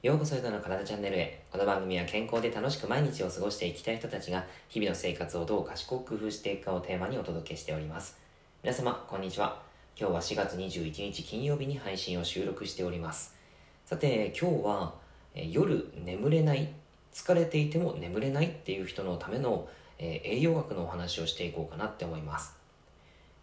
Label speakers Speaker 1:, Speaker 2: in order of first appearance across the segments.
Speaker 1: ようこそゆとの体チャンネルへ。この番組は健康で楽しく毎日を過ごしていきたい人たちが日々の生活をどう賢く工夫していくかをテーマにお届けしております。皆様、こんにちは。今日は4月21日金曜日に配信を収録しております。さて、今日は夜眠れない、疲れていても眠れないっていう人のための、え栄養学のお話をしていこうかなって思います。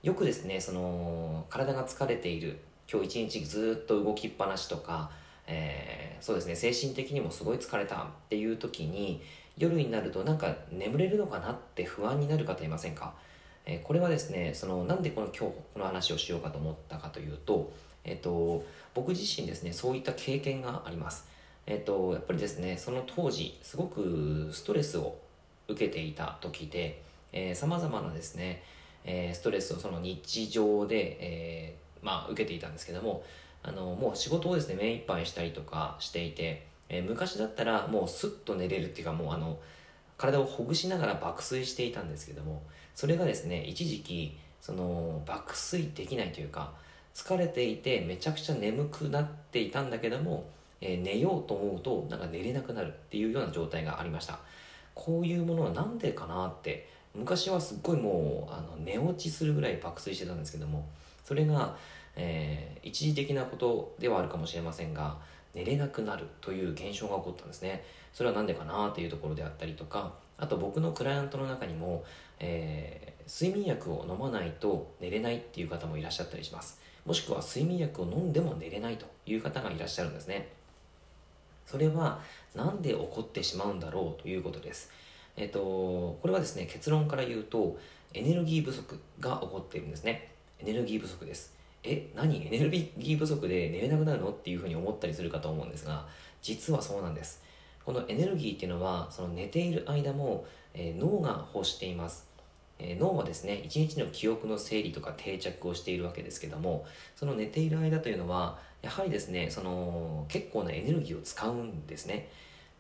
Speaker 1: よくですね、その体が疲れている、今日一日ずっと動きっぱなしとか、えー、そうですね。精神的にもすごい疲れたっていう時に夜になるとなんか眠れるのかなって不安になる方いませんか、えー、これはですねそのなんでこの今日この話をしようかと思ったかというと,、えーと、僕自身ですねそういった経験があります、えーと、やっぱりですねその当時すごくストレスを受けていた時でさまざまなですね、えー、ストレスをその日常で、えー、まあ、受けていたんですけどもあのもう仕事をですね目いっぱいしたりとかしていて、えー、昔だったらもうスッと寝れるっていうかもうあの体をほぐしながら爆睡していたんですけどもそれがですね一時期その爆睡できないというか疲れていてめちゃくちゃ眠くなっていたんだけども、えー、寝ようと思うとなんか寝れなくなるっていうような状態がありました。こういうものは何でかなって昔はすっごいもうあの寝落ちするぐらい爆睡してたんですけどもそれがえー、一時的なことではあるかもしれませんが寝れなくなるという現象が起こったんですね。それは何でかなというところであったりとかあと僕のクライアントの中にも、えー、睡眠薬を飲まないと寝れないっていう方もいらっしゃったりします。もしくは睡眠薬を飲んでも寝れないという方がいらっしゃるんですね。それは何で起こってしまうんだろうということです。えっ、とこれはですね結論から言うとエネルギー不足が起こっているんですね。エネルギー不足です。え何？エネルギー不足で寝れなくなるの？っていうふうに思ったりするかと思うんですが実はそうなんです。このエネルギーっていうのはその寝ている間も、えー、脳が欲しています、えー、脳はですね一日の記憶の整理とか定着をしているわけですけどもその寝ている間というのはやはりですねその結構なエネルギーを使うんですね。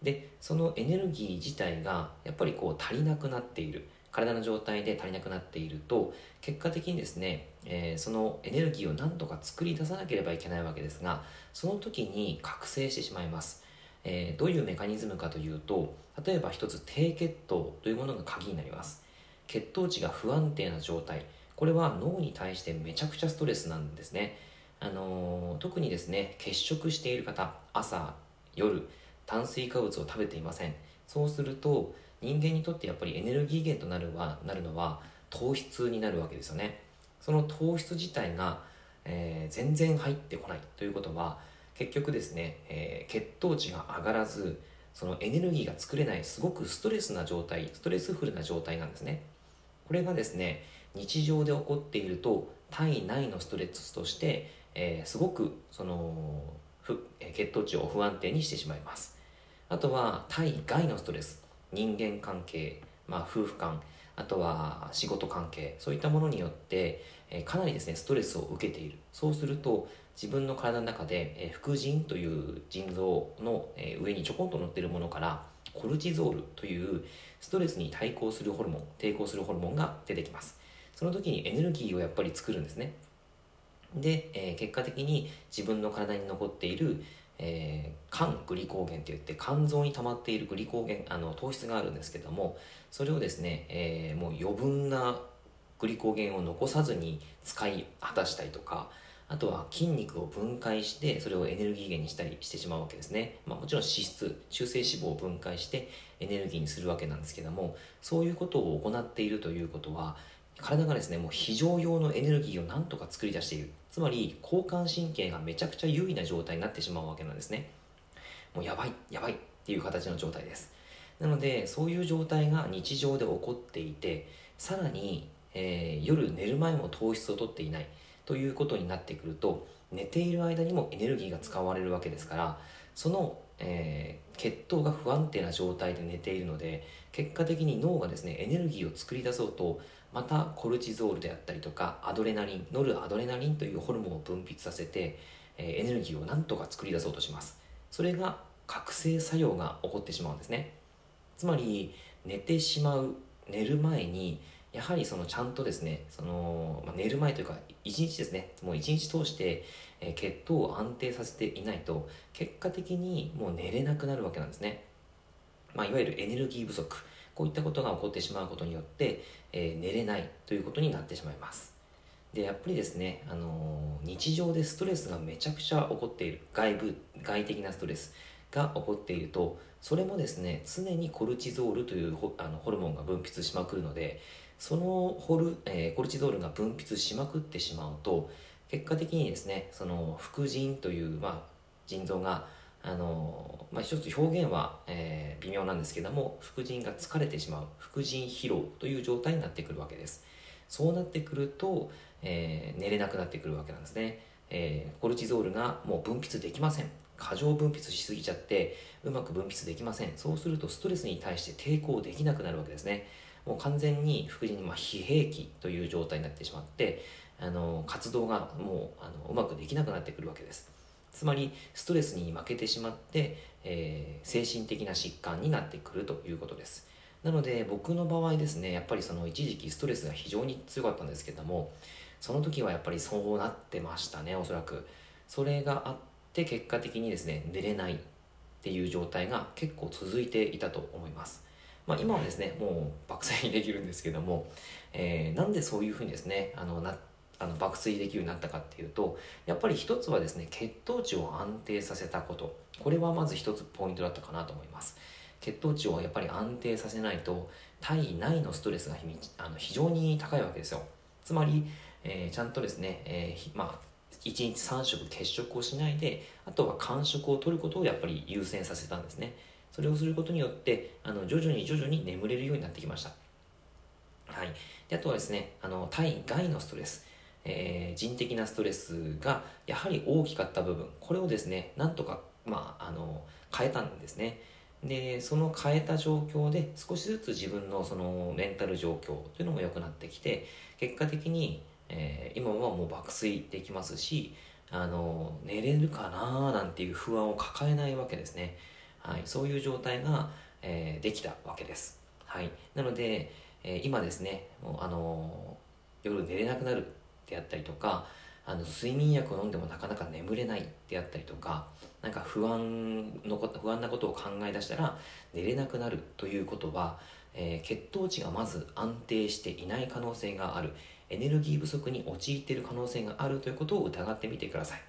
Speaker 1: でそのエネルギー自体がやっぱりこう足りなくなっている。体の状態で足りなくなっていると結果的にですね、えー、そのエネルギーを何とか作り出さなければいけないわけですがその時に覚醒してしまいます、えー、どういうメカニズムかというと例えば一つ低血糖というものが鍵になります。血糖値が不安定な状態。これは脳に対してめちゃくちゃストレスなんですね。あのー、特にですね欠食している方朝夜炭水化物を食べていません。そうすると人間にとってやっぱりエネルギー源となるはなるのは糖質になるわけですよね。その糖質自体が、えー、全然入ってこないということは結局ですね、えー、血糖値が上がらずそのエネルギーが作れないすごくストレスな状態ストレスフルな状態なんですね。これがですね日常で起こっていると体内のストレスとして、えー、すごくその血糖値を不安定にしてしまいます。あとは体外のストレス。人間関係、まあ、夫婦間あとは仕事関係そういったものによって、え、かなりですねストレスを受けている。そうすると自分の体の中で、え、副腎という腎臓の、え、上にちょこんと乗っているものからコルチゾールというストレスに対抗するホルモン抵抗するホルモンが出てきます。その時にエネルギーをやっぱり作るんですね。で、え、結果的に自分の体に残っている、えー、肝グリコーゲンって言って肝臓に溜まっているグリコーゲンあの糖質があるんですけどもそれをですね、えー、もう余分なグリコーゲンを残さずに使い果たしたりとかあとは筋肉を分解してそれをエネルギー源にしたりしてしまうわけですね、まあ、もちろん脂質中性脂肪を分解してエネルギーにするわけなんですけどもそういうことを行っているということは体がですねもう非常用のエネルギーをなんとか作り出している。つまり交感神経がめちゃくちゃ優位な状態になってしまうわけなんですね。もうやばいやばいっていう形の状態です。なのでそういう状態が日常で起こっていてさらに、えー、夜寝る前も糖質をとっていない。ということになってくると寝ている間にもエネルギーが使われるわけですからその、えー、血糖が不安定な状態で寝ているので結果的に脳がですねエネルギーを作り出そうとまたコルチゾールであったりとかアドレナリンノルアドレナリンというホルモンを分泌させて、え、エネルギーをなんとか作り出そうとします。それが覚醒作用が起こってしまうんですね。つまり寝てしまう寝る前にやはりそのちゃんとですねその、まあ、寝る前というか一日ですね。もう一日通して、え、血糖を安定させていないと結果的にもう寝れなくなるわけなんですね、まあ、いわゆるエネルギー不足。こういったことが起こってしまうことによって、えー、寝れないということになってしまいます。でやっぱりですね、あのー、日常でストレスがめちゃくちゃ起こっている外部外的なストレスが起こっているとそれもですね常にコルチゾールというホあのホルモンが分泌しまくるのでそのホル、えー、コルチゾールが分泌しまくってしまうと結果的にですねその副腎という、まあ、腎臓があのまあ、一つ表現は、えー、微妙なんですけども副腎が疲れてしまう副腎疲労という状態になってくるわけです。そうなってくると、えー、寝れなくなってくるわけなんですね、えー、コルチゾールがもう分泌できません。過剰分泌しすぎちゃってうまく分泌できません。そうするとストレスに対して抵抗できなくなるわけですね。もう完全に副腎にまあ疲弊期という状態になってしまってあの活動がもうあのうまくできなくなってくるわけです。つまりストレスに負けてしまって、えー、精神的な疾患になってくるということです。なので僕の場合ですねやっぱりその一時期ストレスが非常に強かったんですけどもその時はやっぱりそうなってましたねおそらく。それがあって結果的にですね寝れないっていう状態が結構続いていたと思います。まあ、今はですねもう爆睡できるんですけども、えー、なんでそういうふうにですねあのなあの爆睡できるようになったかっていうとやっぱり一つはですね血糖値を安定させたこと。これはまず一つポイントだったかなと思います。血糖値をやっぱり安定させないと体内のストレスがあの非常に高いわけですよ。つまり、えー、ちゃんとですね、えー、まあ1日3食欠食をしないであとは間食を取ることをやっぱり優先させたんですね。それをすることによってあの徐々に徐々に眠れるようになってきました。はい、であとはですねあの体外のストレス、えー、人的なストレスがやはり大きかった部分これをですねなんとか、まあ、あの変えたんですね。でその変えた状況で少しずつ自分のそのメンタル状況というのも良くなってきて結果的に、えー、今はもう爆睡できますしあの寝れるかななんていう不安を抱えないわけですね、はい、そういう状態が、えー、できたわけです、はい、なので、え、今ですねもうあの夜寝れなくなるであったりとかあの睡眠薬を飲んでもなかなか眠れないであったりとかなんか不安のこ不安なことを考え出したら寝れなくなるということは、えー、血糖値がまず安定していない可能性がある。エネルギー不足に陥っている可能性があるということを疑ってみてください。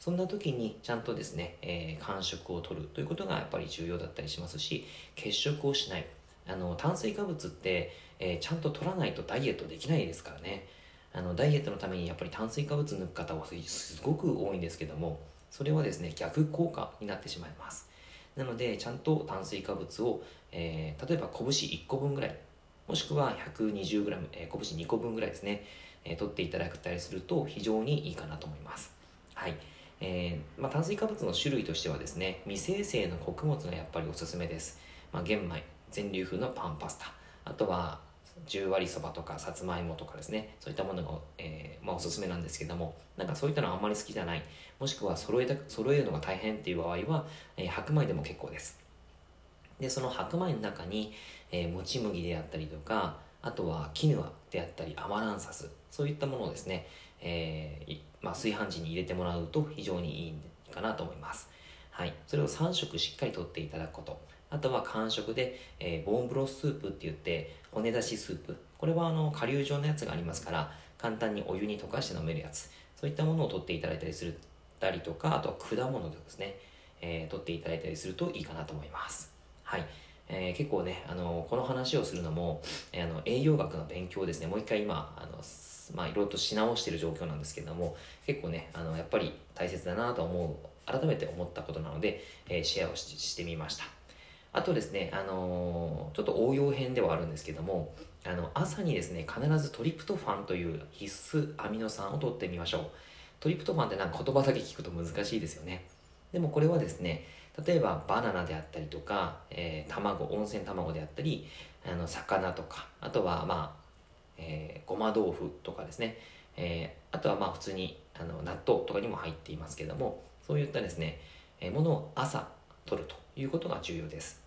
Speaker 1: そんな時にちゃんとですね、えー、間食を取るということがやっぱり重要だったりしますし欠食をしない。あの炭水化物って、えー、ちゃんと取らないとダイエットできないですからね。あのダイエットのためにやっぱり炭水化物抜く方はすごく多いんですけどもそれはですね逆効果になってしまいます。なのでちゃんと炭水化物を、えー、例えば拳1個分ぐらいもしくは 120g、えー、拳2個分ぐらいですね、えー、取っていただくたりすると非常にいいかなと思います。はい。えーまあ、炭水化物の種類としてはですね未生成の穀物がやっぱりおすすめです、まあ、玄米全粒風のパンパスタあとは十割そばとかさつまいもとかですね。そういったものが、えー、まあ、おすすめなんですけどもなんかそういったのはあんまり好きじゃない。もしくは揃えた揃えるのが大変っていう場合は、えー、白米でも結構です。でその白米の中に、えー、もち麦であったりとかあとはキヌアであったりアマランサスそういったものをですね、えーまあ、炊飯時に入れてもらうと非常にいいかなと思います。はい、それを3食しっかりとっていただくこと。あとは間食で、えー、ボーンブロススープって言って骨出しスープ。これはあの顆粒状のやつがありますから簡単にお湯に溶かして飲めるやつ。そういったものを取っていただいたりするたりとかあとは果物ですね、えー、取っていただいたりするといいかなと思います。はい。えー、結構ね、あのこの話をするのも、えー、あの栄養学の勉強ですね、もう一回今、あのまあ、いろいろとし直している状況なんですけれども、結構ね、あのやっぱり大切だなと思う、改めて思ったことなので、えー、シェアをしてみました。あとですね、あのー、ちょっと応用編ではあるんですけども、あの朝にですね、必ずトリプトファンという必須アミノ酸を取ってみましょう。トリプトファンってなんか言葉だけ聞くと難しいですよね。でもこれはですね、例えばバナナであったりとか、えー、卵、温泉卵であったり、あの魚とか、あとはまあ、えー、ごま豆腐とかですね、えー、あとはまあ普通にあの納豆とかにも入っていますけども、そういったですね、えー、ものを朝取るということが重要です。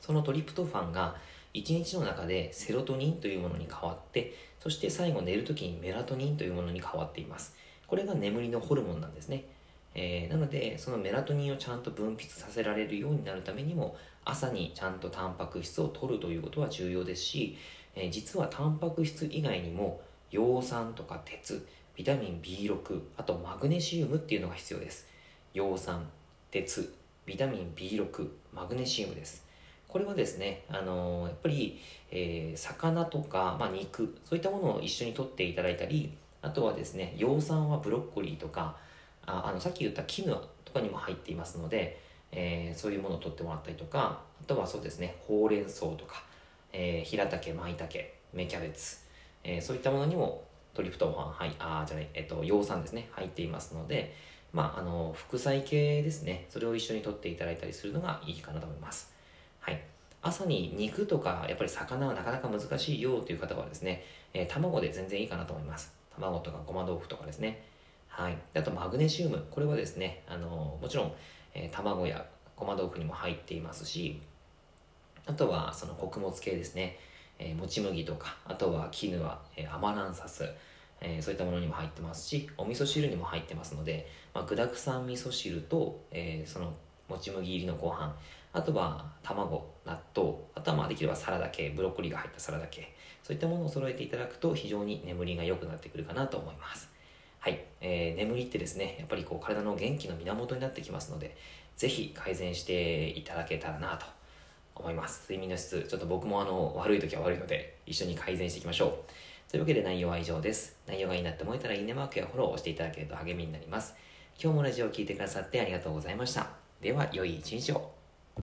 Speaker 1: そのトリプトファンが、1日の中でセロトニンというものに変わってそして最後寝るときにメラトニンというものに変わっています。これが眠りのホルモンなんですね。えー、なのでそのメラトニンをちゃんと分泌させられるようになるためにも朝にちゃんとタンパク質を摂るということは重要ですし、えー、実はタンパク質以外にも葉酸とか鉄ビタミン B6 あとマグネシウムっていうのが必要です。葉酸鉄ビタミン B6 マグネシウムです。これはですね、あのー、やっぱり、えー、魚とか、まあ、肉そういったものを一緒に摂っていただいたりあとはですね葉酸はブロッコリーとかああのさっき言ったキヌアとかにも入っていますので、えー、そういうものを取ってもらったりとかあとはそうですねほうれん草とか、えー、平茸舞茸芽キャベツ、えー、そういったものにもトリプトファン、はい、あじゃない、えっと、葉酸ですね入っていますので、まあ、あの副菜系ですねそれを一緒に取っていただいたりするのがいいかなと思いますはい朝に肉とかやっぱり魚はなかなか難しいよという方はですね、えー、卵で全然いいかなと思います卵とかごま豆腐とかですねはい。あと、マグネシウム。これはですね、あの、もちろん、えー、卵やごま豆腐にも入っていますし、あとは、その穀物系ですね。えー、もち麦とか、あとはキヌア、えー、アマランサス、えー、そういったものにも入ってますし、お味噌汁にも入ってますので、まあ、具だくさん味噌汁と、えー、そのもち麦入りのご飯、あとは卵、納豆、あとはまあできればサラダ系、ブロッコリーが入ったサラダ系、そういったものを揃えていただくと非常に眠りが良くなってくるかなと思います。はい、えー、眠りってですね、やっぱりこう体の元気の源になってきますので、ぜひ改善していただけたらなと思います。睡眠の質、ちょっと僕もあの悪い時は悪いので、一緒に改善していきましょう。というわけで内容は以上です。内容がいいなって思えたらいいねマークやフォローをしていただけると励みになります。今日もラジオを聴いてくださってありがとうございました。では、良い一日を。